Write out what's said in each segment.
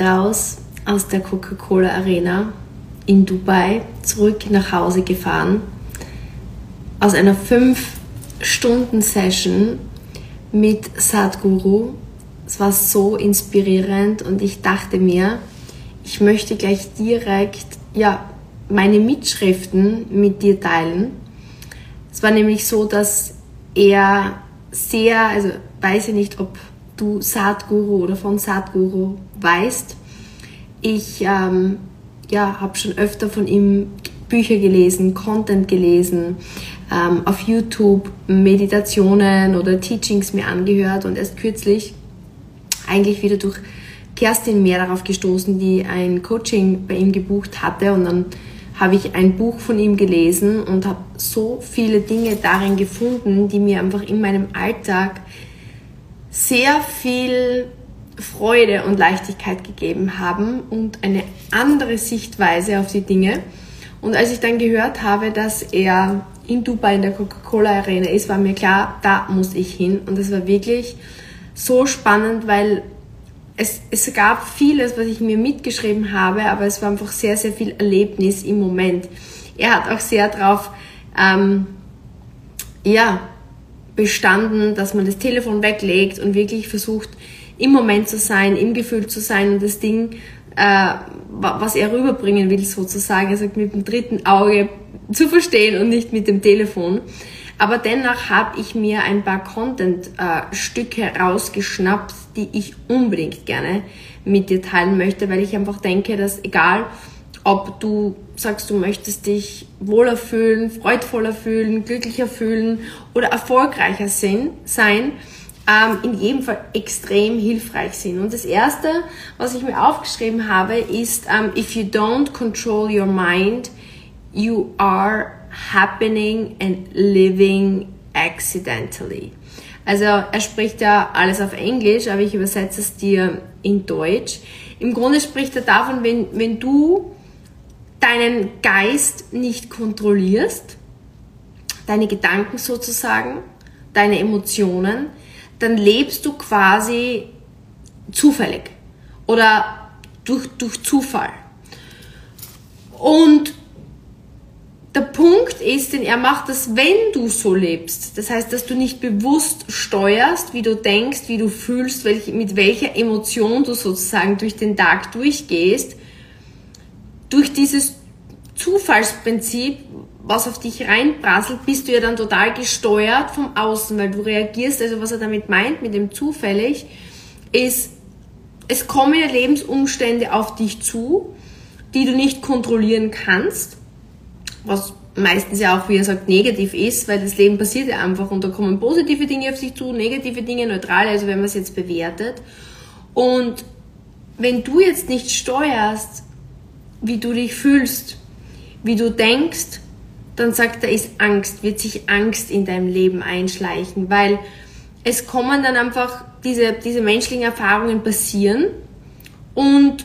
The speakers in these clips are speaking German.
raus aus der Coca-Cola Arena in Dubai, zurück nach Hause gefahren, aus einer 5-Stunden-Session mit Sadhguru. Es war so inspirierend und ich dachte mir, ich möchte gleich direkt ja, meine Mitschriften mit dir teilen. Es war nämlich so, dass er sehr, also weiß ich nicht, ob du Sadhguru oder von Sadhguru weißt. Ich ähm, ja, habe schon öfter von ihm Bücher gelesen, Content gelesen, ähm, auf YouTube Meditationen oder Teachings mir angehört und erst kürzlich eigentlich wieder durch Kerstin mehr darauf gestoßen, die ein Coaching bei ihm gebucht hatte und dann habe ich ein Buch von ihm gelesen und habe so viele Dinge darin gefunden, die mir einfach in meinem Alltag sehr viel Freude und Leichtigkeit gegeben haben und eine andere Sichtweise auf die Dinge. Und als ich dann gehört habe, dass er in Dubai in der Coca-Cola Arena ist, war mir klar, da muss ich hin. Und es war wirklich so spannend, weil es, es gab vieles, was ich mir mitgeschrieben habe, aber es war einfach sehr, sehr viel Erlebnis im Moment. Er hat auch sehr darauf ähm, ja, bestanden, dass man das Telefon weglegt und wirklich versucht, im Moment zu sein, im Gefühl zu sein und das Ding, äh, was er rüberbringen will, sozusagen, sagt mit dem dritten Auge zu verstehen und nicht mit dem Telefon. Aber dennoch habe ich mir ein paar Content-Stücke rausgeschnappt, die ich unbedingt gerne mit dir teilen möchte, weil ich einfach denke, dass egal, ob du sagst, du möchtest dich wohler fühlen, freudvoller fühlen, glücklicher fühlen oder erfolgreicher sein, ähm, in jedem Fall extrem hilfreich sind. Und das erste, was ich mir aufgeschrieben habe, ist, ähm, if you don't control your mind, you are happening and living accidentally. Also er spricht ja alles auf Englisch, aber ich übersetze es dir in Deutsch. Im Grunde spricht er davon, wenn, wenn du deinen Geist nicht kontrollierst, deine Gedanken sozusagen, deine Emotionen, dann lebst du quasi zufällig oder durch, durch Zufall. Und der Punkt ist, denn er macht das, wenn du so lebst. Das heißt, dass du nicht bewusst steuerst, wie du denkst, wie du fühlst, welch, mit welcher Emotion du sozusagen durch den Tag durchgehst. Durch dieses Zufallsprinzip, was auf dich reinprasselt, bist du ja dann total gesteuert vom Außen, weil du reagierst. Also was er damit meint, mit dem zufällig, ist, es kommen Lebensumstände auf dich zu, die du nicht kontrollieren kannst was meistens ja auch, wie er sagt, negativ ist, weil das Leben passiert ja einfach und da kommen positive Dinge auf sich zu, negative Dinge, neutrale, also wenn man es jetzt bewertet. Und wenn du jetzt nicht steuerst, wie du dich fühlst, wie du denkst, dann sagt er, ist Angst, wird sich Angst in deinem Leben einschleichen, weil es kommen dann einfach diese, diese menschlichen Erfahrungen passieren und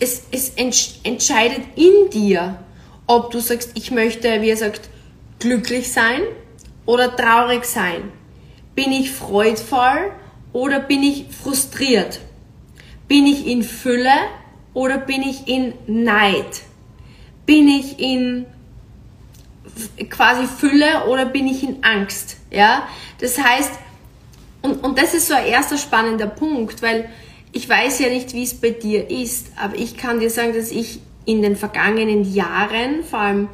es, es entscheidet in dir, ob du sagst, ich möchte, wie er sagt, glücklich sein oder traurig sein. Bin ich freudvoll oder bin ich frustriert? Bin ich in Fülle oder bin ich in Neid? Bin ich in quasi Fülle oder bin ich in Angst? Ja, das heißt, und, und das ist so ein erster spannender Punkt, weil ich weiß ja nicht, wie es bei dir ist, aber ich kann dir sagen, dass ich in den vergangenen Jahren, vor allem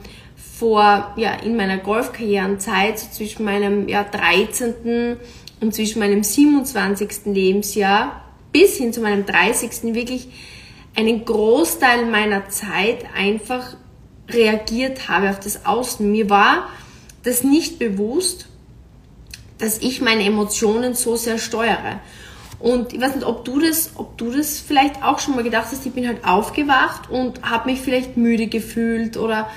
vor, ja, in meiner Golfkarrierenzeit, so zwischen meinem ja, 13. und zwischen meinem 27. Lebensjahr bis hin zu meinem 30. wirklich einen Großteil meiner Zeit einfach reagiert habe auf das Außen. Mir war das nicht bewusst, dass ich meine Emotionen so sehr steuere. Und ich weiß nicht, ob du das, ob du das vielleicht auch schon mal gedacht hast, ich bin halt aufgewacht und habe mich vielleicht müde gefühlt oder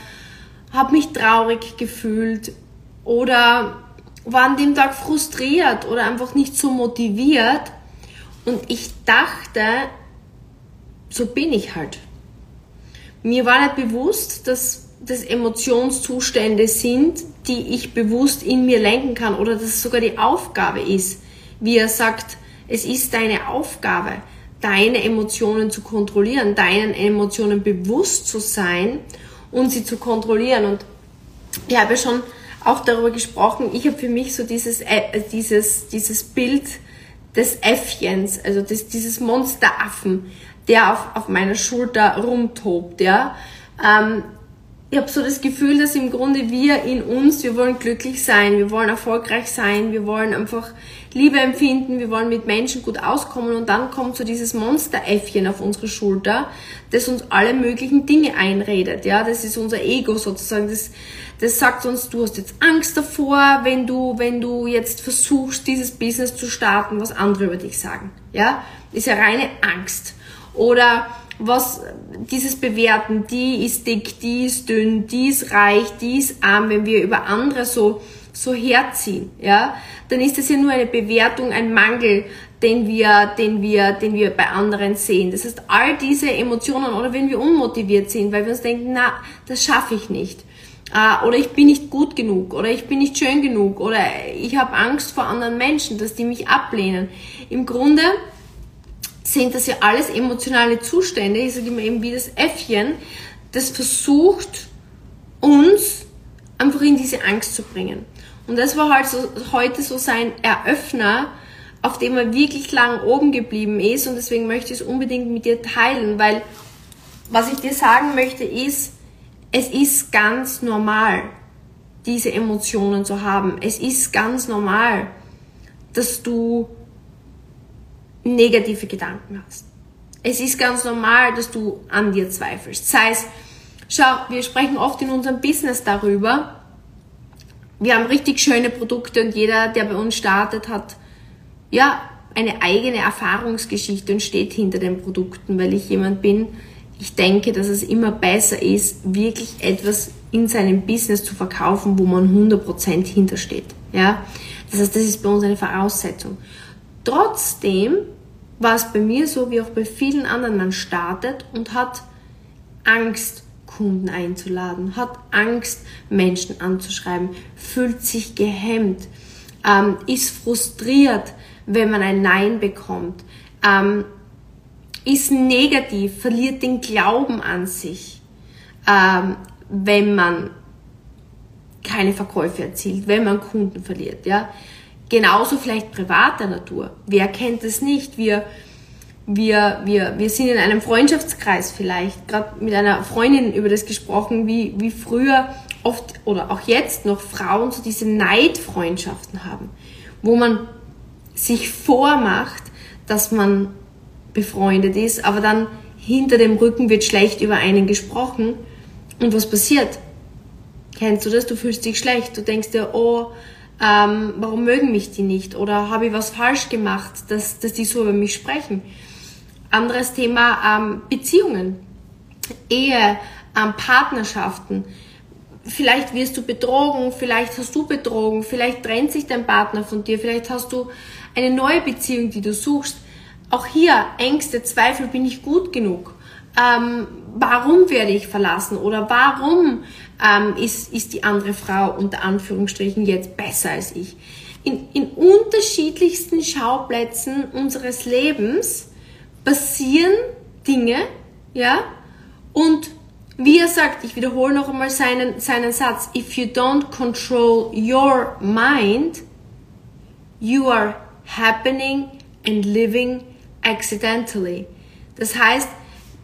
habe mich traurig gefühlt oder war an dem Tag frustriert oder einfach nicht so motiviert. Und ich dachte, so bin ich halt. Mir war nicht bewusst, dass das Emotionszustände sind, die ich bewusst in mir lenken kann oder dass es sogar die Aufgabe ist, wie er sagt, es ist deine Aufgabe, deine Emotionen zu kontrollieren, deinen Emotionen bewusst zu sein und sie zu kontrollieren. Und ich habe ja schon auch darüber gesprochen, ich habe für mich so dieses, äh, dieses, dieses Bild des Äffchens, also des, dieses Monsteraffen, der auf, auf meiner Schulter rumtobt, ja. Ähm, ich habe so das Gefühl, dass im Grunde wir in uns, wir wollen glücklich sein, wir wollen erfolgreich sein, wir wollen einfach Liebe empfinden, wir wollen mit Menschen gut auskommen und dann kommt so dieses Monsteräffchen auf unsere Schulter, das uns alle möglichen Dinge einredet, ja, das ist unser Ego sozusagen, das, das sagt uns, du hast jetzt Angst davor, wenn du, wenn du jetzt versuchst, dieses Business zu starten, was andere über dich sagen, ja, ist ja reine Angst. Oder was dieses Bewerten, die ist dick, die ist dünn, die ist reich, die ist arm, wenn wir über andere so, so herziehen, ja, dann ist das ja nur eine Bewertung, ein Mangel, den wir, den wir, den wir bei anderen sehen. Das heißt, all diese Emotionen oder wenn wir unmotiviert sind, weil wir uns denken, na, das schaffe ich nicht. Äh, oder ich bin nicht gut genug oder ich bin nicht schön genug oder ich habe Angst vor anderen Menschen, dass die mich ablehnen. Im Grunde sind das ja alles emotionale Zustände, ich sage immer eben wie das Äffchen, das versucht, uns einfach in diese Angst zu bringen. Und das war halt so, heute so sein Eröffner, auf dem er wirklich lang oben geblieben ist und deswegen möchte ich es unbedingt mit dir teilen, weil was ich dir sagen möchte ist, es ist ganz normal, diese Emotionen zu haben. Es ist ganz normal, dass du negative Gedanken hast. Es ist ganz normal, dass du an dir zweifelst. Sei es, schau, wir sprechen oft in unserem Business darüber. Wir haben richtig schöne Produkte und jeder, der bei uns startet, hat ja eine eigene Erfahrungsgeschichte und steht hinter den Produkten, weil ich jemand bin, ich denke, dass es immer besser ist, wirklich etwas in seinem Business zu verkaufen, wo man 100% hintersteht. Ja? Das heißt, das ist bei uns eine Voraussetzung. Trotzdem war es bei mir so wie auch bei vielen anderen, man startet und hat Angst, Kunden einzuladen, hat Angst, Menschen anzuschreiben, fühlt sich gehemmt, ähm, ist frustriert, wenn man ein Nein bekommt, ähm, ist negativ, verliert den Glauben an sich, ähm, wenn man keine Verkäufe erzielt, wenn man Kunden verliert, ja. Genauso vielleicht privater Natur. Wer kennt es nicht? Wir, wir, wir, wir sind in einem Freundschaftskreis vielleicht, gerade mit einer Freundin über das gesprochen, wie, wie früher oft oder auch jetzt noch Frauen so diese Neidfreundschaften haben, wo man sich vormacht, dass man befreundet ist, aber dann hinter dem Rücken wird schlecht über einen gesprochen. Und was passiert? Kennst du das? Du fühlst dich schlecht. Du denkst dir, oh, ähm, warum mögen mich die nicht? Oder habe ich was falsch gemacht, dass, dass die so über mich sprechen? Anderes Thema, ähm, Beziehungen, Ehe, ähm, Partnerschaften. Vielleicht wirst du betrogen, vielleicht hast du betrogen, vielleicht trennt sich dein Partner von dir, vielleicht hast du eine neue Beziehung, die du suchst. Auch hier Ängste, Zweifel, bin ich gut genug? Ähm, warum werde ich verlassen? Oder warum ähm, ist, ist die andere Frau unter Anführungsstrichen jetzt besser als ich. In, in unterschiedlichsten Schauplätzen unseres Lebens passieren Dinge, ja, und wie er sagt, ich wiederhole noch einmal seinen, seinen Satz, if you don't control your mind, you are happening and living accidentally. Das heißt,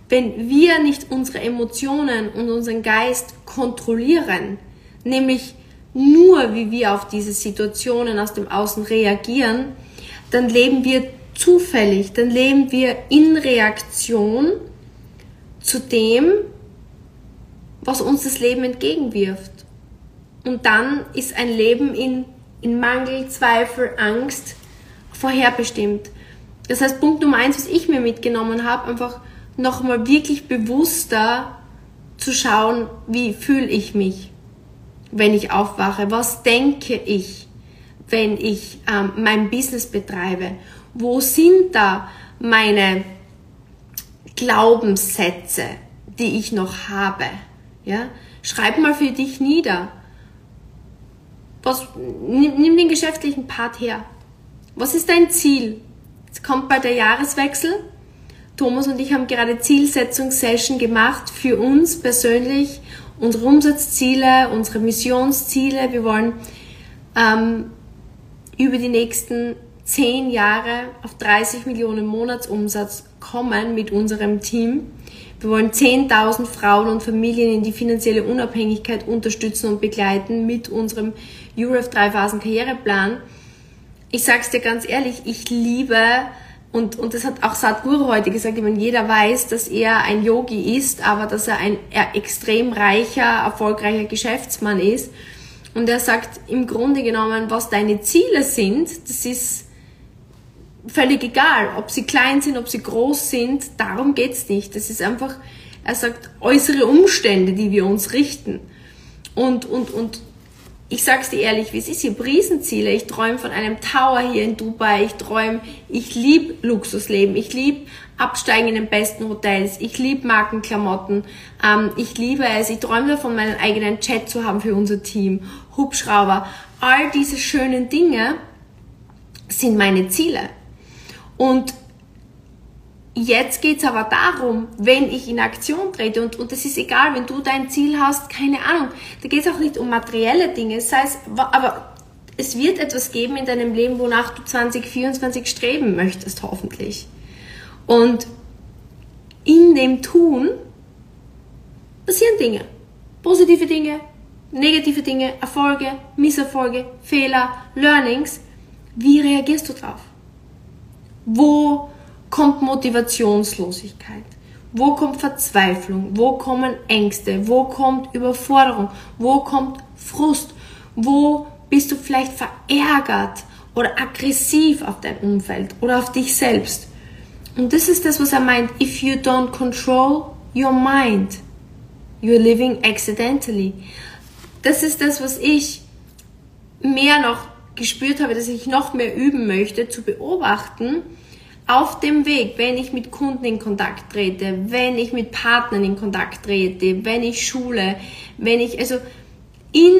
wenn wir nicht unsere Emotionen und unseren Geist kontrollieren, nämlich nur wie wir auf diese Situationen aus dem Außen reagieren, dann leben wir zufällig, dann leben wir in Reaktion zu dem, was uns das Leben entgegenwirft. Und dann ist ein Leben in, in Mangel, Zweifel, Angst vorherbestimmt. Das heißt, Punkt Nummer eins, was ich mir mitgenommen habe, einfach nochmal wirklich bewusster zu schauen, wie fühle ich mich, wenn ich aufwache, was denke ich, wenn ich ähm, mein Business betreibe, wo sind da meine Glaubenssätze, die ich noch habe. Ja? Schreib mal für dich nieder. Was, nimm, nimm den geschäftlichen Part her. Was ist dein Ziel? Jetzt kommt bald der Jahreswechsel Thomas und ich haben gerade Zielsetzungssession gemacht für uns persönlich, unsere Umsatzziele, unsere Missionsziele. Wir wollen ähm, über die nächsten zehn Jahre auf 30 Millionen Monatsumsatz kommen mit unserem Team. Wir wollen 10.000 Frauen und Familien in die finanzielle Unabhängigkeit unterstützen und begleiten mit unserem URF 3 Phasen Karriereplan. Ich sag's dir ganz ehrlich, ich liebe und, und das hat auch Sadhguru heute gesagt, ich jeder weiß, dass er ein Yogi ist, aber dass er ein extrem reicher, erfolgreicher Geschäftsmann ist. Und er sagt im Grunde genommen, was deine Ziele sind, das ist völlig egal, ob sie klein sind, ob sie groß sind, darum geht's nicht. Das ist einfach, er sagt, äußere Umstände, die wir uns richten. Und, und, und ich sag's dir ehrlich, wie es ist, habe Riesenziele. Ich träume von einem Tower hier in Dubai. Ich träume, ich lieb Luxusleben. Ich lieb Absteigen in den besten Hotels. Ich lieb Markenklamotten. Ähm, ich liebe es. Ich träume davon, meinen eigenen Chat zu haben für unser Team. Hubschrauber. All diese schönen Dinge sind meine Ziele. Und Jetzt geht's aber darum, wenn ich in Aktion trete und, und das ist egal, wenn du dein Ziel hast, keine Ahnung, da geht's auch nicht um materielle Dinge, das heißt, aber es wird etwas geben in deinem Leben, wonach du 2024 streben möchtest, hoffentlich. Und in dem Tun passieren Dinge. Positive Dinge, negative Dinge, Erfolge, Misserfolge, Fehler, Learnings. Wie reagierst du drauf? Wo kommt Motivationslosigkeit? Wo kommt Verzweiflung? Wo kommen Ängste? Wo kommt Überforderung? Wo kommt Frust? Wo bist du vielleicht verärgert oder aggressiv auf dein Umfeld oder auf dich selbst? Und das ist das, was er meint. If you don't control your mind, you're living accidentally. Das ist das, was ich mehr noch gespürt habe, dass ich noch mehr üben möchte, zu beobachten, auf dem Weg, wenn ich mit Kunden in Kontakt trete, wenn ich mit Partnern in Kontakt trete, wenn ich schule, wenn ich, also in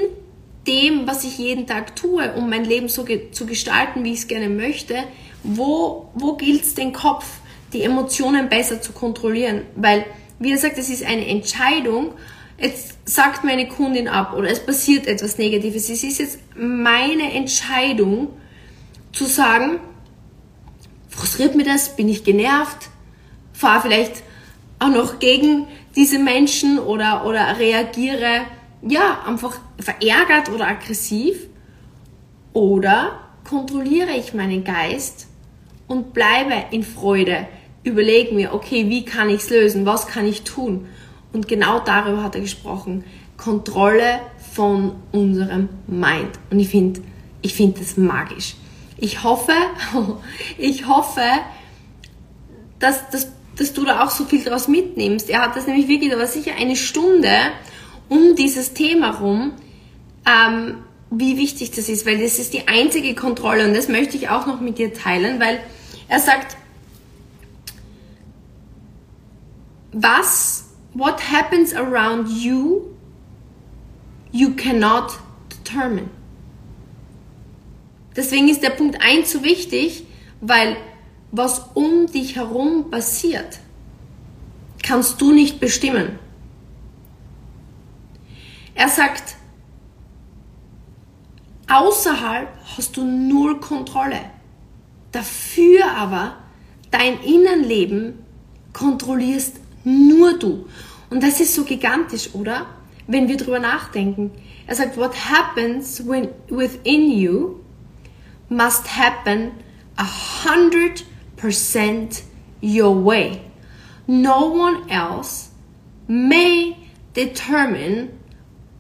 dem, was ich jeden Tag tue, um mein Leben so ge zu gestalten, wie ich es gerne möchte, wo, wo gilt es den Kopf, die Emotionen besser zu kontrollieren? Weil, wie gesagt, es ist eine Entscheidung, jetzt sagt meine Kundin ab oder es passiert etwas Negatives. Es ist jetzt meine Entscheidung zu sagen, frustriert mich das, bin ich genervt, fahre vielleicht auch noch gegen diese Menschen oder, oder reagiere ja einfach verärgert oder aggressiv oder kontrolliere ich meinen Geist und bleibe in Freude, überlege mir, okay, wie kann ich es lösen, was kann ich tun? Und genau darüber hat er gesprochen. Kontrolle von unserem Mind. Und ich finde, ich finde das magisch. Ich hoffe, ich hoffe, dass, dass, dass du da auch so viel draus mitnimmst. Er hat das nämlich wirklich, da war sicher eine Stunde um dieses Thema rum, ähm, wie wichtig das ist, weil das ist die einzige Kontrolle und das möchte ich auch noch mit dir teilen, weil er sagt, was, what happens around you, you cannot determine. Deswegen ist der Punkt 1 so wichtig, weil was um dich herum passiert, kannst du nicht bestimmen. Er sagt, außerhalb hast du null Kontrolle. Dafür aber dein Innenleben kontrollierst nur du. Und das ist so gigantisch, oder? Wenn wir drüber nachdenken. Er sagt, what happens when, within you must happen a hundred percent your way. No one else may determine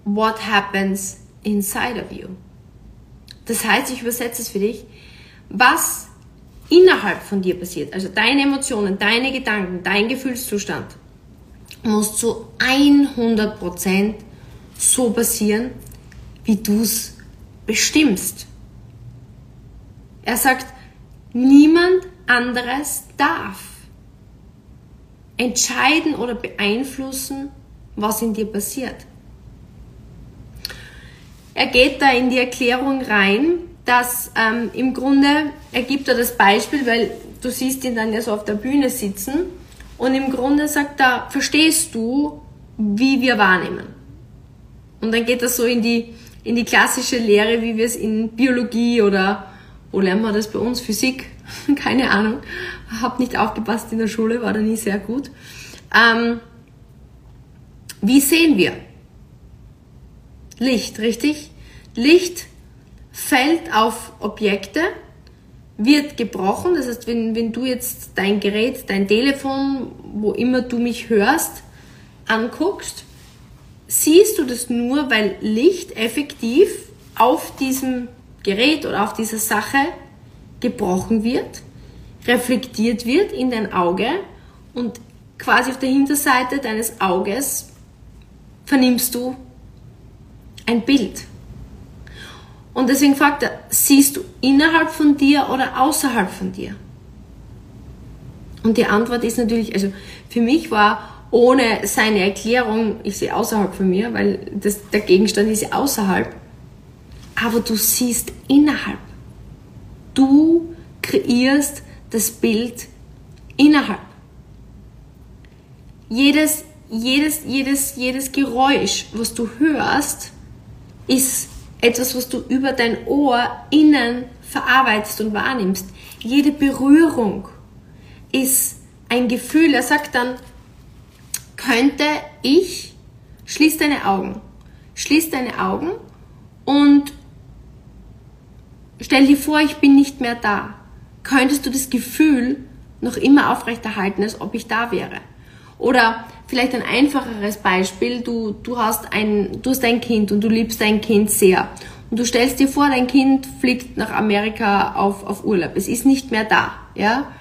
what happens inside of you. Das heißt, ich übersetze es für dich, was innerhalb von dir passiert, also deine Emotionen, deine Gedanken, dein Gefühlszustand, muss zu 100% so passieren, wie du es bestimmst. Er sagt, niemand anderes darf entscheiden oder beeinflussen, was in dir passiert. Er geht da in die Erklärung rein, dass ähm, im Grunde, er gibt da das Beispiel, weil du siehst ihn dann ja so auf der Bühne sitzen Und im Grunde sagt er, verstehst du, wie wir wahrnehmen? Und dann geht das so in die, in die klassische Lehre, wie wir es in Biologie oder, wo lernen wir das bei uns? Physik? Keine Ahnung. Hab nicht aufgepasst in der Schule, war da nie sehr gut. Ähm, wie sehen wir? Licht, richtig? Licht fällt auf Objekte, wird gebrochen. Das heißt, wenn, wenn du jetzt dein Gerät, dein Telefon, wo immer du mich hörst, anguckst, siehst du das nur, weil Licht effektiv auf diesem Gerät oder auf dieser Sache gebrochen wird, reflektiert wird in dein Auge und quasi auf der Hinterseite deines Auges vernimmst du ein Bild. Und deswegen fragt er, siehst du innerhalb von dir oder außerhalb von dir? Und die Antwort ist natürlich, also für mich war ohne seine Erklärung, ich sehe außerhalb von mir, weil das, der Gegenstand ist außerhalb, aber du siehst innerhalb. Du kreierst das Bild innerhalb. Jedes, jedes, jedes, jedes Geräusch, was du hörst, ist etwas, was du über dein Ohr innen verarbeitest und wahrnimmst. Jede Berührung ist ein Gefühl. Er sagt dann, könnte ich, schließ deine Augen, schließ deine Augen und stell dir vor, ich bin nicht mehr da. Könntest du das Gefühl noch immer aufrechterhalten, als ob ich da wäre? Oder vielleicht ein einfacheres Beispiel, du, du, hast ein, du hast ein Kind und du liebst dein Kind sehr. Und du stellst dir vor, dein Kind fliegt nach Amerika auf, auf Urlaub. Es ist nicht mehr da. Ja?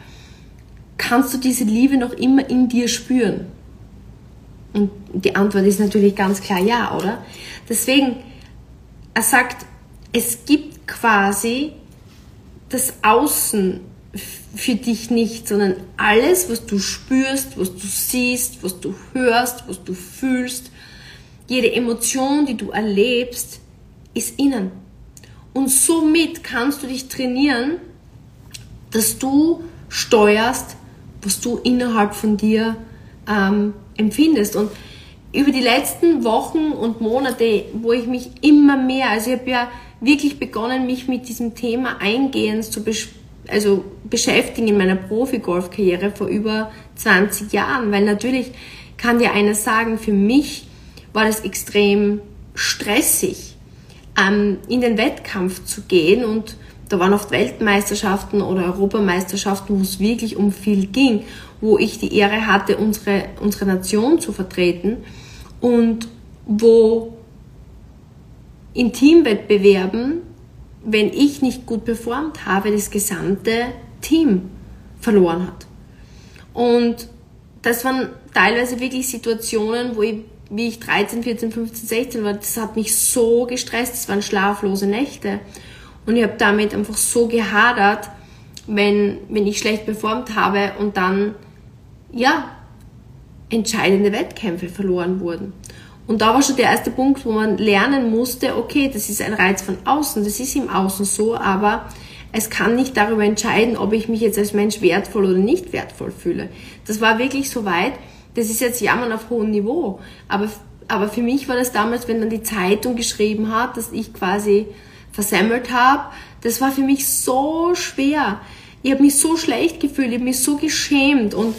Kannst du diese Liebe noch immer in dir spüren? Und die Antwort ist natürlich ganz klar ja, oder? Deswegen, er sagt, es gibt quasi das Außen für dich nicht, sondern alles, was du spürst, was du siehst, was du hörst, was du fühlst, jede Emotion, die du erlebst, ist innen. Und somit kannst du dich trainieren, dass du steuerst, was du innerhalb von dir ähm, empfindest. Und über die letzten Wochen und Monate, wo ich mich immer mehr, also ich habe ja wirklich begonnen, mich mit diesem Thema eingehend zu besprechen, also beschäftigen in meiner Profi-Golf-Karriere vor über 20 Jahren, weil natürlich kann dir einer sagen, für mich war das extrem stressig, ähm, in den Wettkampf zu gehen. Und da waren oft Weltmeisterschaften oder Europameisterschaften, wo es wirklich um viel ging, wo ich die Ehre hatte, unsere, unsere Nation zu vertreten. Und wo in Teamwettbewerben wenn ich nicht gut performt habe, das gesamte Team verloren hat. Und das waren teilweise wirklich Situationen, wo ich, wie ich 13, 14, 15, 16 war, das hat mich so gestresst, das waren schlaflose Nächte. Und ich habe damit einfach so gehadert, wenn, wenn ich schlecht performt habe und dann, ja, entscheidende Wettkämpfe verloren wurden. Und da war schon der erste Punkt, wo man lernen musste, okay, das ist ein Reiz von außen, das ist im Außen so, aber es kann nicht darüber entscheiden, ob ich mich jetzt als Mensch wertvoll oder nicht wertvoll fühle. Das war wirklich so weit, das ist jetzt Jammern auf hohem Niveau. Aber, aber für mich war das damals, wenn dann die Zeitung geschrieben hat, dass ich quasi versemmelt habe, das war für mich so schwer. Ich habe mich so schlecht gefühlt, ich habe mich so geschämt und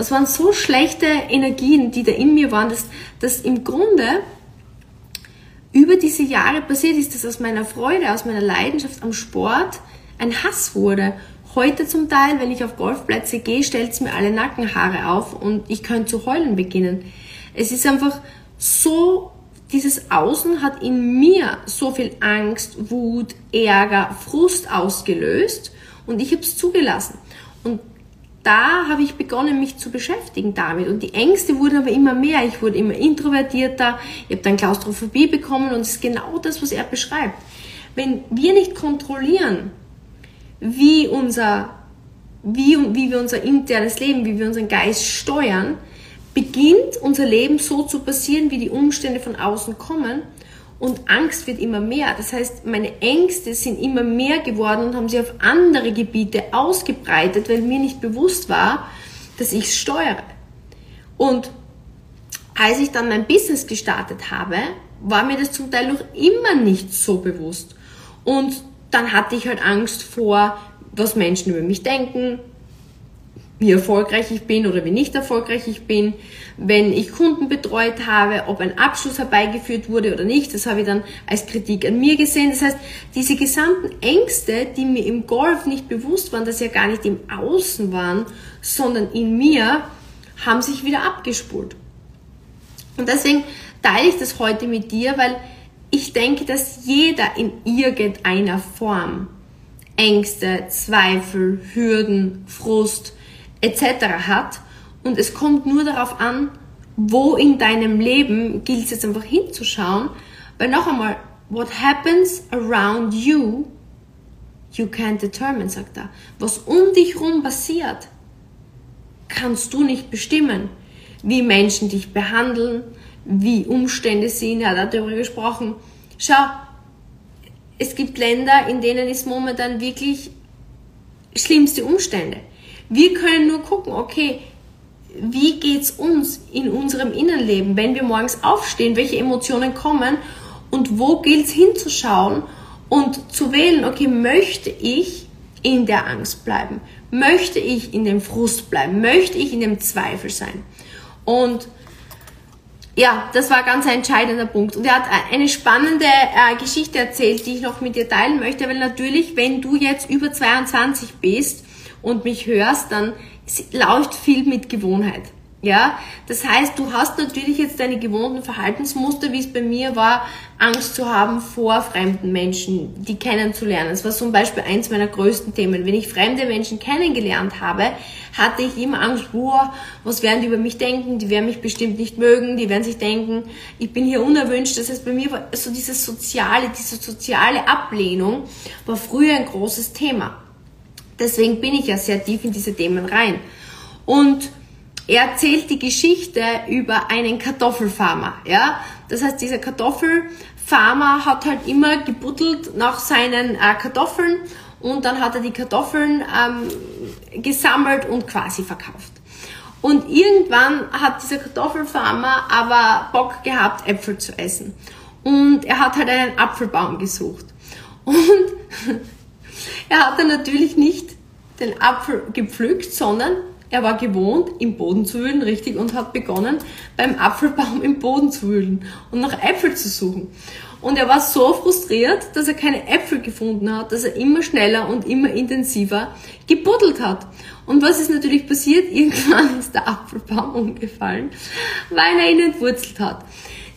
das waren so schlechte Energien, die da in mir waren, dass, dass im Grunde über diese Jahre passiert ist, dass aus meiner Freude, aus meiner Leidenschaft am Sport ein Hass wurde. Heute zum Teil, wenn ich auf Golfplätze gehe, stellt es mir alle Nackenhaare auf und ich könnte zu heulen beginnen. Es ist einfach so, dieses Außen hat in mir so viel Angst, Wut, Ärger, Frust ausgelöst und ich habe es zugelassen. Und da habe ich begonnen, mich zu beschäftigen damit. Und die Ängste wurden aber immer mehr. Ich wurde immer introvertierter. Ich habe dann Klaustrophobie bekommen und es ist genau das, was er beschreibt. Wenn wir nicht kontrollieren, wie unser, wie, wie wir unser internes Leben, wie wir unseren Geist steuern, beginnt unser Leben so zu passieren, wie die Umstände von außen kommen und Angst wird immer mehr. Das heißt, meine Ängste sind immer mehr geworden und haben sich auf andere Gebiete ausgebreitet, weil mir nicht bewusst war, dass ich es steuere. Und als ich dann mein Business gestartet habe, war mir das zum Teil noch immer nicht so bewusst. Und dann hatte ich halt Angst vor, was Menschen über mich denken, wie erfolgreich ich bin oder wie nicht erfolgreich ich bin, wenn ich Kunden betreut habe, ob ein Abschluss herbeigeführt wurde oder nicht, das habe ich dann als Kritik an mir gesehen. Das heißt, diese gesamten Ängste, die mir im Golf nicht bewusst waren, dass sie ja gar nicht im Außen waren, sondern in mir, haben sich wieder abgespult. Und deswegen teile ich das heute mit dir, weil ich denke, dass jeder in irgendeiner Form Ängste, Zweifel, Hürden, Frust etc. hat. Und es kommt nur darauf an, wo in deinem Leben gilt es jetzt einfach hinzuschauen, weil noch einmal, what happens around you, you can't determine, sagt er. Was um dich herum passiert, kannst du nicht bestimmen. Wie Menschen dich behandeln, wie Umstände sind, er hat darüber gesprochen. Schau, es gibt Länder, in denen ist momentan wirklich schlimmste Umstände. Wir können nur gucken, okay, wie geht's uns in unserem Innenleben, wenn wir morgens aufstehen, welche Emotionen kommen und wo gilt es hinzuschauen und zu wählen, okay, möchte ich in der Angst bleiben? Möchte ich in dem Frust bleiben? Möchte ich in dem Zweifel sein? Und ja, das war ganz ein entscheidender Punkt. Und er hat eine spannende äh, Geschichte erzählt, die ich noch mit dir teilen möchte, weil natürlich, wenn du jetzt über 22 bist und mich hörst, dann läuft viel mit Gewohnheit. Ja, das heißt, du hast natürlich jetzt deine gewohnten Verhaltensmuster, wie es bei mir war, Angst zu haben vor fremden Menschen, die kennenzulernen. Das war zum Beispiel eins meiner größten Themen. Wenn ich fremde Menschen kennengelernt habe, hatte ich immer Angst, boah, was werden die über mich denken? Die werden mich bestimmt nicht mögen, die werden sich denken, ich bin hier unerwünscht. Das heißt, bei mir war so dieses soziale, diese soziale Ablehnung war früher ein großes Thema. Deswegen bin ich ja sehr tief in diese Themen rein. Und er erzählt die Geschichte über einen Kartoffelfarmer. Ja? Das heißt, dieser Kartoffelfarmer hat halt immer gebuddelt nach seinen äh, Kartoffeln und dann hat er die Kartoffeln ähm, gesammelt und quasi verkauft. Und irgendwann hat dieser Kartoffelfarmer aber Bock gehabt, Äpfel zu essen. Und er hat halt einen Apfelbaum gesucht. Und er hat dann natürlich nicht den Apfel gepflückt, sondern er war gewohnt, im Boden zu wühlen, richtig, und hat begonnen, beim Apfelbaum im Boden zu wühlen und nach Äpfel zu suchen. Und er war so frustriert, dass er keine Äpfel gefunden hat, dass er immer schneller und immer intensiver gebuddelt hat. Und was ist natürlich passiert? Irgendwann ist der Apfelbaum umgefallen, weil er ihn entwurzelt hat.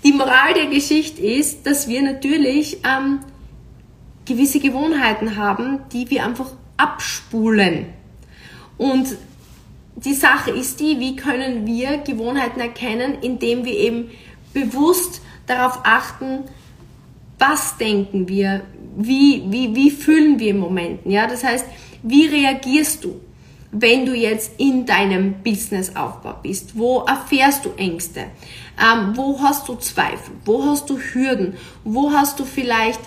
Die Moral der Geschichte ist, dass wir natürlich ähm, gewisse Gewohnheiten haben, die wir einfach abspulen. Und die Sache ist die, wie können wir Gewohnheiten erkennen, indem wir eben bewusst darauf achten, was denken wir, wie, wie, wie fühlen wir im Moment. Ja? Das heißt, wie reagierst du, wenn du jetzt in deinem Businessaufbau bist? Wo erfährst du Ängste? Ähm, wo hast du Zweifel? Wo hast du Hürden? Wo hast du vielleicht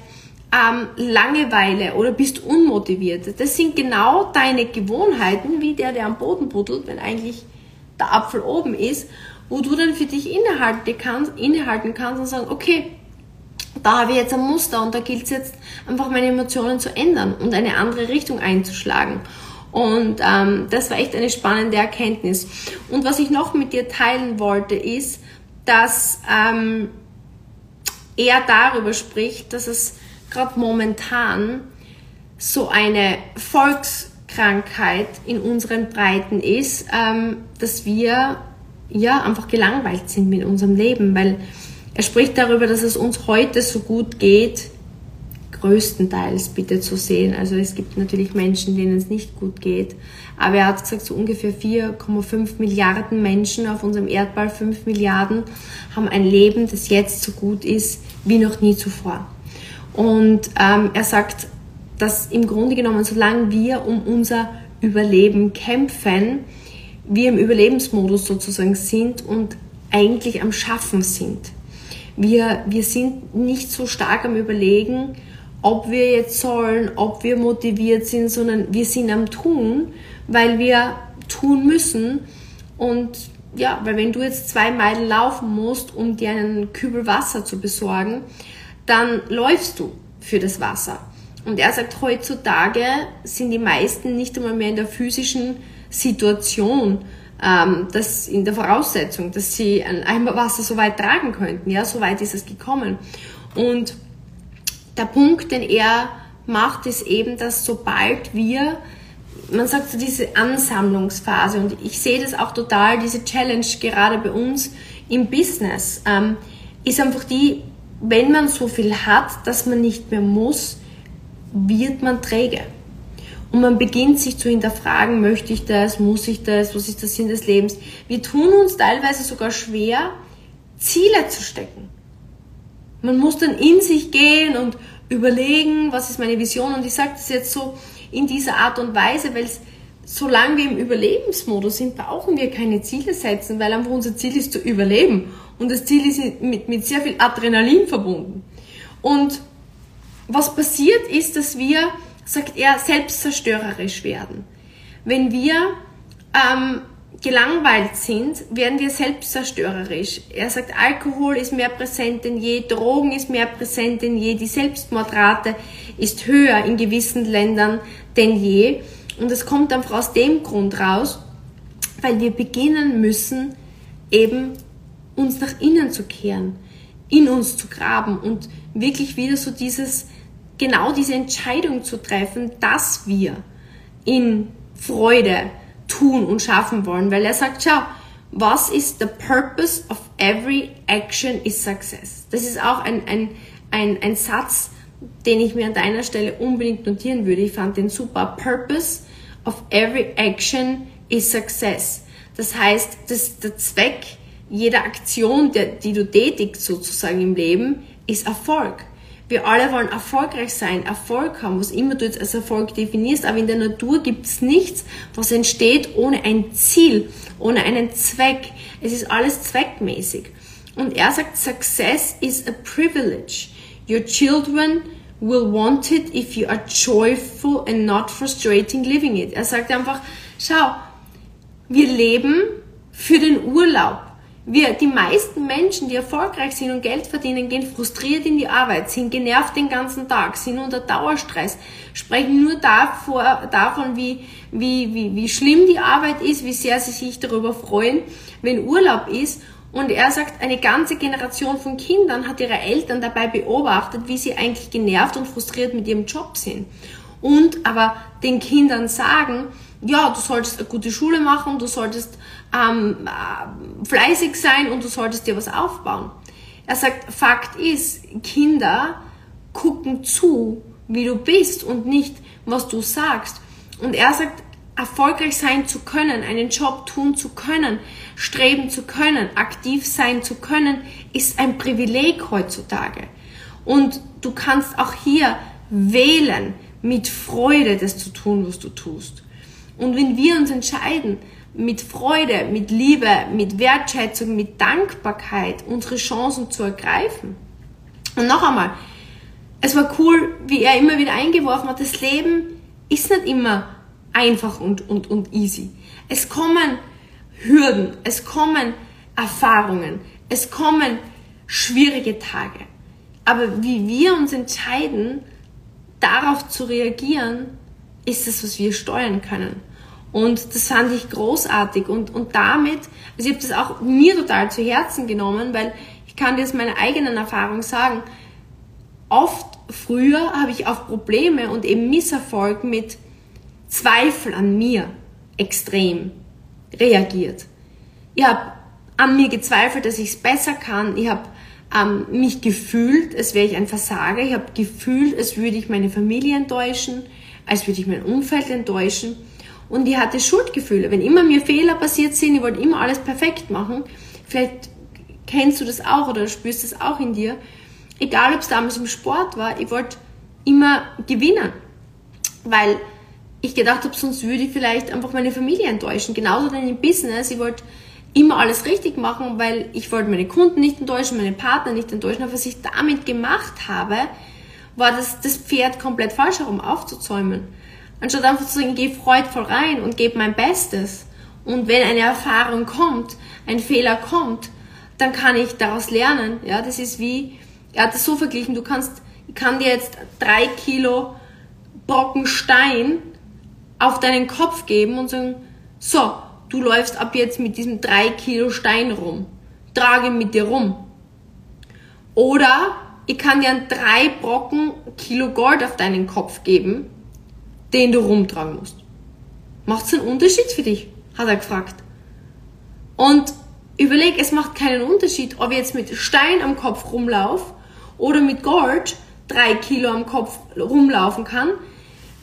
ähm, Langeweile oder bist unmotiviert. Das sind genau deine Gewohnheiten, wie der, der am Boden buddelt, wenn eigentlich der Apfel oben ist, wo du dann für dich innehalten kannst, innehalten kannst und sagen, okay, da habe ich jetzt ein Muster und da gilt es jetzt einfach meine Emotionen zu ändern und eine andere Richtung einzuschlagen. Und ähm, das war echt eine spannende Erkenntnis. Und was ich noch mit dir teilen wollte, ist, dass ähm, er darüber spricht, dass es gerade momentan so eine Volkskrankheit in unseren Breiten ist, ähm, dass wir ja einfach gelangweilt sind mit unserem Leben, weil er spricht darüber, dass es uns heute so gut geht, größtenteils bitte zu sehen. Also es gibt natürlich Menschen, denen es nicht gut geht. Aber er hat gesagt, so ungefähr 4,5 Milliarden Menschen auf unserem Erdball, 5 Milliarden, haben ein Leben, das jetzt so gut ist wie noch nie zuvor. Und ähm, er sagt, dass im Grunde genommen, solange wir um unser Überleben kämpfen, wir im Überlebensmodus sozusagen sind und eigentlich am Schaffen sind. Wir, wir sind nicht so stark am Überlegen, ob wir jetzt sollen, ob wir motiviert sind, sondern wir sind am Tun, weil wir tun müssen und ja, weil wenn du jetzt zwei Meilen laufen musst, um dir einen Kübel Wasser zu besorgen, dann läufst du für das Wasser. Und er sagt, heutzutage sind die meisten nicht einmal mehr in der physischen Situation, ähm, dass in der Voraussetzung, dass sie ein Eimer Wasser so weit tragen könnten. Ja, so weit ist es gekommen. Und der Punkt, den er macht, ist eben, dass sobald wir man sagt so diese Ansammlungsphase und ich sehe das auch total, diese Challenge gerade bei uns im Business, ähm, ist einfach die, wenn man so viel hat, dass man nicht mehr muss, wird man träge. Und man beginnt sich zu hinterfragen, möchte ich das, muss ich das, was ist der Sinn des Lebens. Wir tun uns teilweise sogar schwer, Ziele zu stecken. Man muss dann in sich gehen und überlegen, was ist meine Vision. Und ich sage das jetzt so in dieser Art und Weise, weil solange wir im Überlebensmodus sind, brauchen wir keine Ziele setzen, weil einfach unser Ziel ist zu überleben. Und das Ziel ist mit, mit sehr viel Adrenalin verbunden. Und was passiert ist, dass wir, sagt er, selbstzerstörerisch werden. Wenn wir ähm, gelangweilt sind, werden wir selbstzerstörerisch. Er sagt, Alkohol ist mehr präsent denn je, Drogen ist mehr präsent denn je, die Selbstmordrate ist höher in gewissen Ländern denn je. Und es kommt einfach aus dem Grund raus, weil wir beginnen müssen, eben uns nach innen zu kehren, in uns zu graben und wirklich wieder so dieses, genau diese Entscheidung zu treffen, dass wir in Freude tun und schaffen wollen, weil er sagt, schau, was ist the purpose of every action is success? Das ist auch ein, ein, ein, ein Satz, den ich mir an deiner Stelle unbedingt notieren würde. Ich fand den super. Purpose of every action is success. Das heißt, dass der Zweck jeder Aktion, der, die du tätigst sozusagen im Leben, ist Erfolg. Wir alle wollen erfolgreich sein, Erfolg haben, was immer du jetzt als Erfolg definierst, aber in der Natur gibt es nichts, was entsteht ohne ein Ziel, ohne einen Zweck. Es ist alles zweckmäßig. Und er sagt, Success is a privilege. Your children will want it if you are joyful and not frustrating living it. Er sagt einfach, schau, wir leben für den Urlaub. Wir, die meisten Menschen, die erfolgreich sind und Geld verdienen, gehen frustriert in die Arbeit, sind genervt den ganzen Tag, sind unter Dauerstress, sprechen nur davor, davon, wie, wie, wie, wie schlimm die Arbeit ist, wie sehr sie sich darüber freuen, wenn Urlaub ist. Und er sagt, eine ganze Generation von Kindern hat ihre Eltern dabei beobachtet, wie sie eigentlich genervt und frustriert mit ihrem Job sind. Und aber den Kindern sagen, ja, du solltest eine gute Schule machen, du solltest ähm, äh, fleißig sein und du solltest dir was aufbauen. Er sagt, Fakt ist, Kinder gucken zu, wie du bist und nicht, was du sagst. Und er sagt, erfolgreich sein zu können, einen Job tun zu können, streben zu können, aktiv sein zu können, ist ein Privileg heutzutage. Und du kannst auch hier wählen, mit Freude das zu tun, was du tust. Und wenn wir uns entscheiden, mit Freude, mit Liebe, mit Wertschätzung, mit Dankbarkeit unsere Chancen zu ergreifen. Und noch einmal, es war cool, wie er immer wieder eingeworfen hat, das Leben ist nicht immer einfach und, und, und easy. Es kommen Hürden, es kommen Erfahrungen, es kommen schwierige Tage. Aber wie wir uns entscheiden, darauf zu reagieren, ist das, was wir steuern können. Und das fand ich großartig. Und, und damit, also ich habe das auch mir total zu Herzen genommen, weil ich kann dir aus meiner eigenen Erfahrung sagen, oft früher habe ich auf Probleme und eben Misserfolg mit Zweifel an mir extrem reagiert. Ich habe an mir gezweifelt, dass ich es besser kann. Ich habe ähm, mich gefühlt, als wäre ich ein Versager. Ich habe gefühlt, als würde ich meine Familie enttäuschen, als würde ich mein Umfeld enttäuschen. Und ich hatte Schuldgefühle. Wenn immer mir Fehler passiert sind, ich wollte immer alles perfekt machen. Vielleicht kennst du das auch oder spürst das auch in dir. Egal, ob es damals im Sport war, ich wollte immer gewinnen. Weil ich gedacht habe, sonst würde ich vielleicht einfach meine Familie enttäuschen. Genauso dann im Business. Ich wollte immer alles richtig machen, weil ich wollte meine Kunden nicht enttäuschen, meine Partner nicht enttäuschen. Aber was ich damit gemacht habe, war das, das Pferd komplett falsch herum aufzuzäumen. Anstatt einfach zu sagen, gehe freudvoll rein und gebe mein Bestes Und wenn eine Erfahrung kommt, ein Fehler kommt, dann kann ich daraus lernen. Ja, das ist wie, er hat es so verglichen, du kannst, ich kann dir jetzt drei Kilo Brocken Stein auf deinen Kopf geben und sagen, so, du läufst ab jetzt mit diesem drei Kilo Stein rum. Trage mit dir rum. Oder ich kann dir einen drei Brocken Kilo Gold auf deinen Kopf geben, den du rumtragen musst. Macht es einen Unterschied für dich? Hat er gefragt. Und überleg, es macht keinen Unterschied, ob ich jetzt mit Stein am Kopf rumlaufe oder mit Gold drei Kilo am Kopf rumlaufen kann.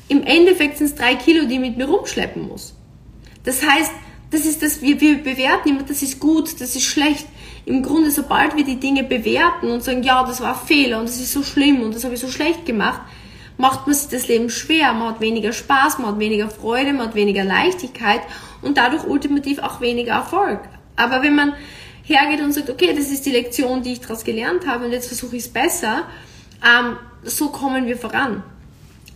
Im Endeffekt sind es drei Kilo, die ich mit mir rumschleppen muss. Das heißt, das ist das, wir, wir bewerten immer, das ist gut, das ist schlecht. Im Grunde, sobald wir die Dinge bewerten und sagen, ja, das war ein Fehler und das ist so schlimm und das habe ich so schlecht gemacht, macht man sich das Leben schwer, man hat weniger Spaß, man hat weniger Freude, man hat weniger Leichtigkeit und dadurch ultimativ auch weniger Erfolg. Aber wenn man hergeht und sagt, okay, das ist die Lektion, die ich daraus gelernt habe und jetzt versuche ich es besser, ähm, so kommen wir voran.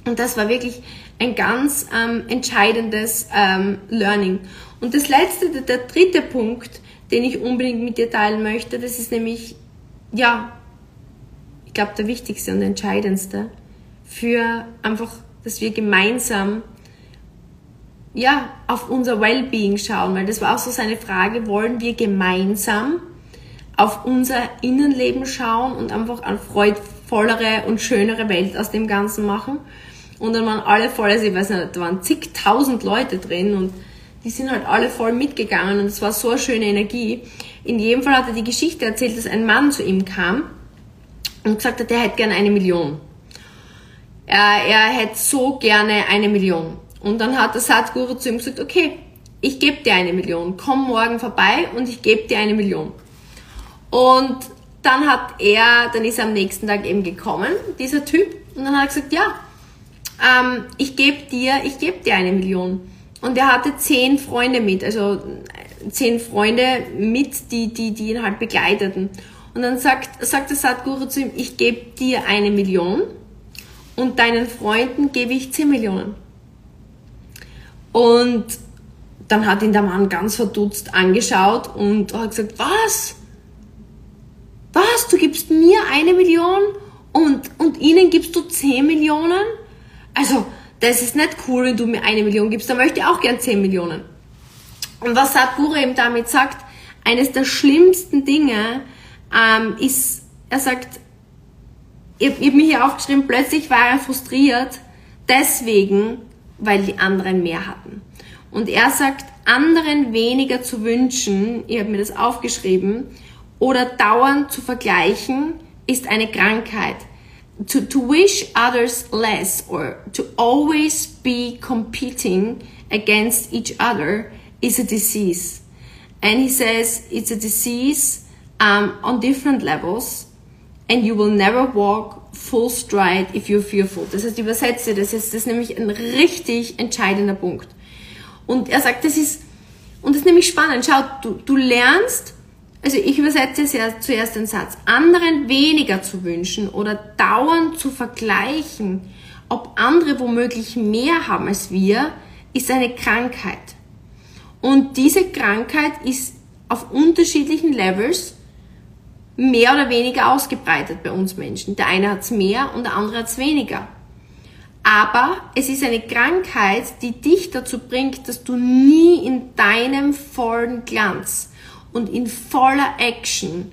Und das war wirklich ein ganz ähm, entscheidendes ähm, Learning. Und das letzte, der, dritte Punkt, den ich unbedingt mit dir teilen möchte, das ist nämlich, ja, ich glaube, der wichtigste und entscheidendste für einfach, dass wir gemeinsam ja, auf unser Wellbeing schauen, weil das war auch so seine Frage, wollen wir gemeinsam auf unser Innenleben schauen und einfach eine freudvollere und schönere Welt aus dem Ganzen machen? Und dann waren alle voll, also ich weiß nicht, da waren zigtausend Leute drin und die sind halt alle voll mitgegangen und es war so eine schöne Energie. In jedem Fall hat er die Geschichte erzählt, dass ein Mann zu ihm kam und gesagt hat, er hätte gerne eine Million. Er, er hätte so gerne eine Million. Und dann hat der Satguru zu ihm gesagt, okay, ich gebe dir eine Million, komm morgen vorbei und ich gebe dir eine Million. Und dann hat er, dann ist er am nächsten Tag eben gekommen, dieser Typ, und dann hat er gesagt, ja, ähm, ich gebe dir, ich gebe dir eine Million. Und er hatte zehn Freunde mit, also zehn Freunde mit, die, die, die ihn halt begleiteten. Und dann sagt, sagt der Satguru zu ihm, ich gebe dir eine Million und deinen Freunden gebe ich zehn Millionen. Und dann hat ihn der Mann ganz verdutzt angeschaut und hat gesagt, was? Was? Du gibst mir eine Million und, und ihnen gibst du zehn Millionen? Also, das ist nicht cool, wenn du mir eine Million gibst, dann möchte ich auch gern zehn Millionen. Und was Sadhguru eben damit sagt, eines der schlimmsten Dinge ähm, ist, er sagt, ich, ich habe mir hier aufgeschrieben, plötzlich war er frustriert, deswegen, weil die anderen mehr hatten. Und er sagt, anderen weniger zu wünschen, ich habe mir das aufgeschrieben, oder dauernd zu vergleichen, ist eine Krankheit. To, to wish others less or to always be competing against each other is a disease. And he says it's a disease um, on different levels and you will never walk full stride if you're fearful. Das heißt, übersetze das jetzt, das ist nämlich ein richtig entscheidender Punkt. Und er sagt, das ist, und das ist nämlich spannend, schau, du, du lernst, also ich übersetze zuerst den Satz, anderen weniger zu wünschen oder dauernd zu vergleichen, ob andere womöglich mehr haben als wir, ist eine Krankheit. Und diese Krankheit ist auf unterschiedlichen Levels mehr oder weniger ausgebreitet bei uns Menschen. Der eine hat es mehr und der andere hat es weniger. Aber es ist eine Krankheit, die dich dazu bringt, dass du nie in deinem vollen Glanz und in voller Action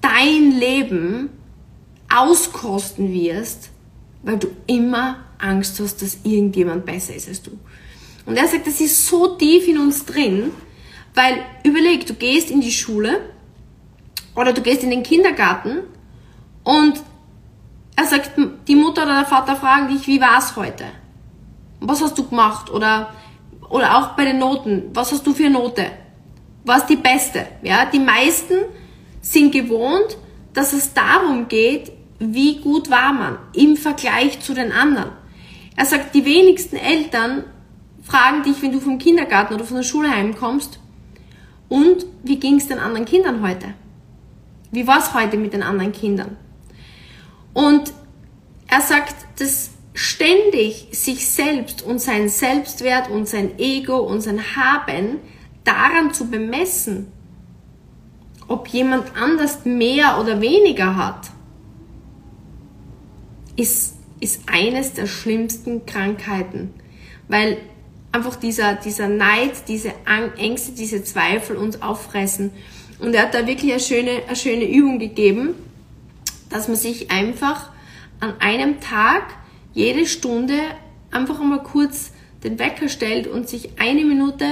dein Leben auskosten wirst, weil du immer Angst hast, dass irgendjemand besser ist als du. Und er sagt, das ist so tief in uns drin, weil überleg, du gehst in die Schule oder du gehst in den Kindergarten und er sagt, die Mutter oder der Vater fragen dich, wie war es heute? Was hast du gemacht? Oder, oder auch bei den Noten, was hast du für Note? Was die beste? Ja, die meisten sind gewohnt, dass es darum geht, wie gut war man im Vergleich zu den anderen. Er sagt, die wenigsten Eltern fragen dich, wenn du vom Kindergarten oder von der Schule heimkommst, und wie ging es den anderen Kindern heute? Wie war es heute mit den anderen Kindern? Und er sagt, dass ständig sich selbst und sein Selbstwert und sein Ego und sein Haben daran zu bemessen, ob jemand anders mehr oder weniger hat, ist, ist eines der schlimmsten Krankheiten. Weil einfach dieser, dieser Neid, diese Ängste, diese Zweifel uns auffressen. Und er hat da wirklich eine schöne, eine schöne Übung gegeben, dass man sich einfach an einem Tag jede Stunde einfach einmal kurz den Wecker stellt und sich eine Minute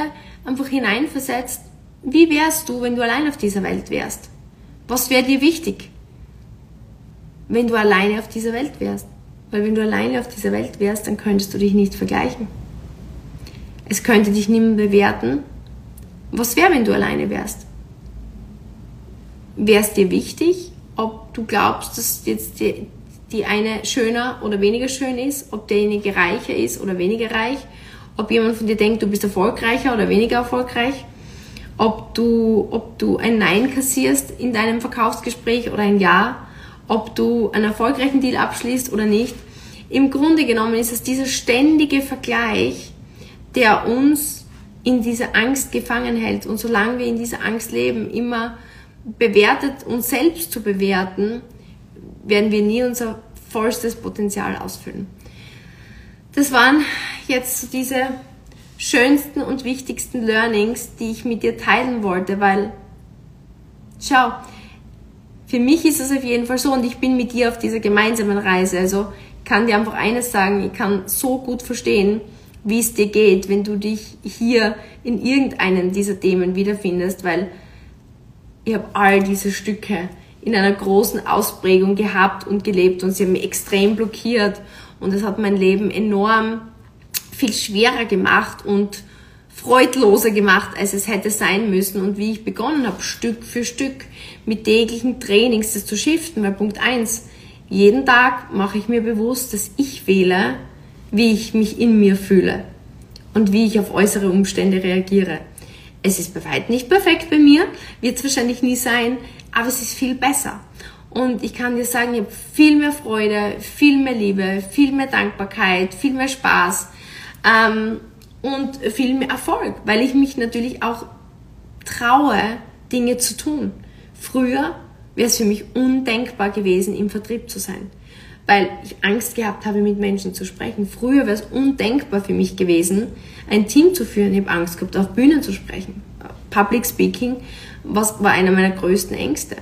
einfach hineinversetzt, wie wärst du, wenn du allein auf dieser Welt wärst? Was wäre dir wichtig, wenn du alleine auf dieser Welt wärst? Weil wenn du alleine auf dieser Welt wärst, dann könntest du dich nicht vergleichen. Es könnte dich niemand bewerten. Was wäre, wenn du alleine wärst? Wäre es dir wichtig, ob du glaubst, dass jetzt die, die eine schöner oder weniger schön ist, ob derjenige reicher ist oder weniger reich, ob jemand von dir denkt, du bist erfolgreicher oder weniger erfolgreich, ob du, ob du ein Nein kassierst in deinem Verkaufsgespräch oder ein Ja, ob du einen erfolgreichen Deal abschließt oder nicht. Im Grunde genommen ist es dieser ständige Vergleich, der uns in dieser Angst gefangen hält. Und solange wir in dieser Angst leben, immer bewertet, uns selbst zu bewerten, werden wir nie unser vollstes Potenzial ausfüllen. Das waren jetzt diese schönsten und wichtigsten Learnings, die ich mit dir teilen wollte, weil, schau, für mich ist es auf jeden Fall so und ich bin mit dir auf dieser gemeinsamen Reise. Also kann dir einfach eines sagen, ich kann so gut verstehen, wie es dir geht, wenn du dich hier in irgendeinen dieser Themen wiederfindest, weil ich habe all diese Stücke in einer großen Ausprägung gehabt und gelebt und sie haben mich extrem blockiert und es hat mein Leben enorm viel schwerer gemacht und freudloser gemacht, als es hätte sein müssen und wie ich begonnen habe, Stück für Stück mit täglichen Trainings das zu shiften, weil Punkt eins jeden Tag mache ich mir bewusst, dass ich wähle, wie ich mich in mir fühle und wie ich auf äußere Umstände reagiere. Es ist bei weitem nicht perfekt bei mir, wird es wahrscheinlich nie sein, aber es ist viel besser. Und ich kann dir sagen, ich habe viel mehr Freude, viel mehr Liebe, viel mehr Dankbarkeit, viel mehr Spaß ähm, und viel mehr Erfolg, weil ich mich natürlich auch traue, Dinge zu tun. Früher wäre es für mich undenkbar gewesen, im Vertrieb zu sein, weil ich Angst gehabt habe, mit Menschen zu sprechen. Früher wäre es undenkbar für mich gewesen, ein Team zu führen. Ich habe Angst gehabt, auf Bühnen zu sprechen. Public Speaking was war einer meiner größten Ängste.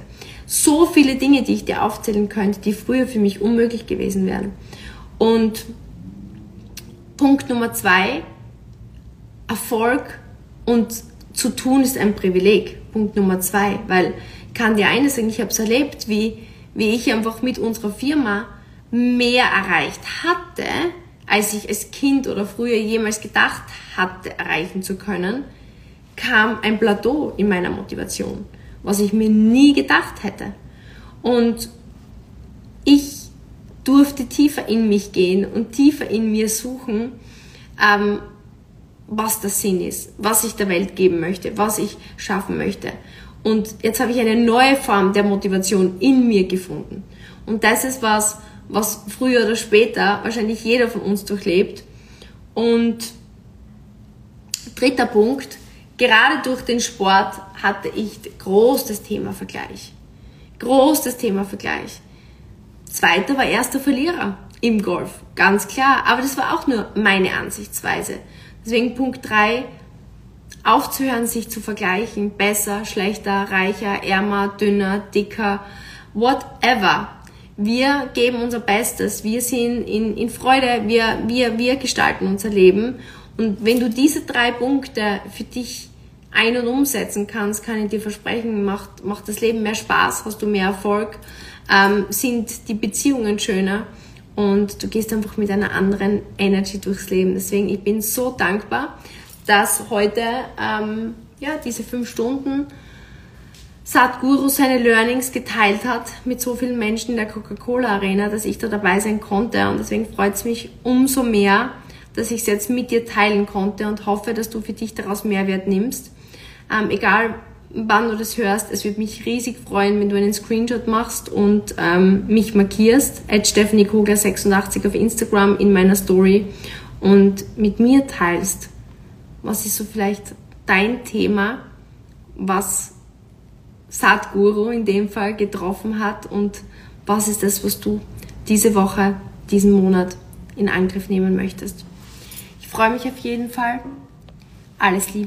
So viele Dinge, die ich dir aufzählen könnte, die früher für mich unmöglich gewesen wären. Und Punkt Nummer zwei, Erfolg und zu tun ist ein Privileg. Punkt Nummer zwei, weil ich kann dir eines sagen, ich habe es erlebt, wie, wie ich einfach mit unserer Firma mehr erreicht hatte, als ich als Kind oder früher jemals gedacht hatte, erreichen zu können kam ein Plateau in meiner Motivation, was ich mir nie gedacht hätte. Und ich durfte tiefer in mich gehen und tiefer in mir suchen, ähm, was der Sinn ist, was ich der Welt geben möchte, was ich schaffen möchte. Und jetzt habe ich eine neue Form der Motivation in mir gefunden. Und das ist was, was früher oder später wahrscheinlich jeder von uns durchlebt. Und dritter Punkt, gerade durch den Sport hatte ich groß das Thema Vergleich. Groß das Thema Vergleich. Zweiter war erster Verlierer im Golf, ganz klar. Aber das war auch nur meine Ansichtsweise. Deswegen Punkt drei: aufzuhören, sich zu vergleichen. Besser, schlechter, reicher, ärmer, dünner, dicker, whatever. Wir geben unser Bestes. Wir sind in, in Freude. Wir, wir, wir gestalten unser Leben. Und wenn du diese drei Punkte für dich ein- und umsetzen kannst, kann ich dir versprechen, macht, macht das Leben mehr Spaß, hast du mehr Erfolg, ähm, sind die Beziehungen schöner und du gehst einfach mit einer anderen Energy durchs Leben. Deswegen, ich bin so dankbar, dass heute ähm, ja, diese fünf Stunden Sadhguru seine Learnings geteilt hat mit so vielen Menschen in der Coca-Cola Arena, dass ich da dabei sein konnte. Und deswegen freut es mich umso mehr, dass ich es jetzt mit dir teilen konnte und hoffe, dass du für dich daraus Mehrwert nimmst. Ähm, egal wann du das hörst, es würde mich riesig freuen, wenn du einen Screenshot machst und ähm, mich markierst, at Stephanie Kogler 86 auf Instagram in meiner Story und mit mir teilst, was ist so vielleicht dein Thema, was Satguru in dem Fall getroffen hat und was ist das, was du diese Woche, diesen Monat in Angriff nehmen möchtest. Freue mich auf jeden Fall. Alles Liebe.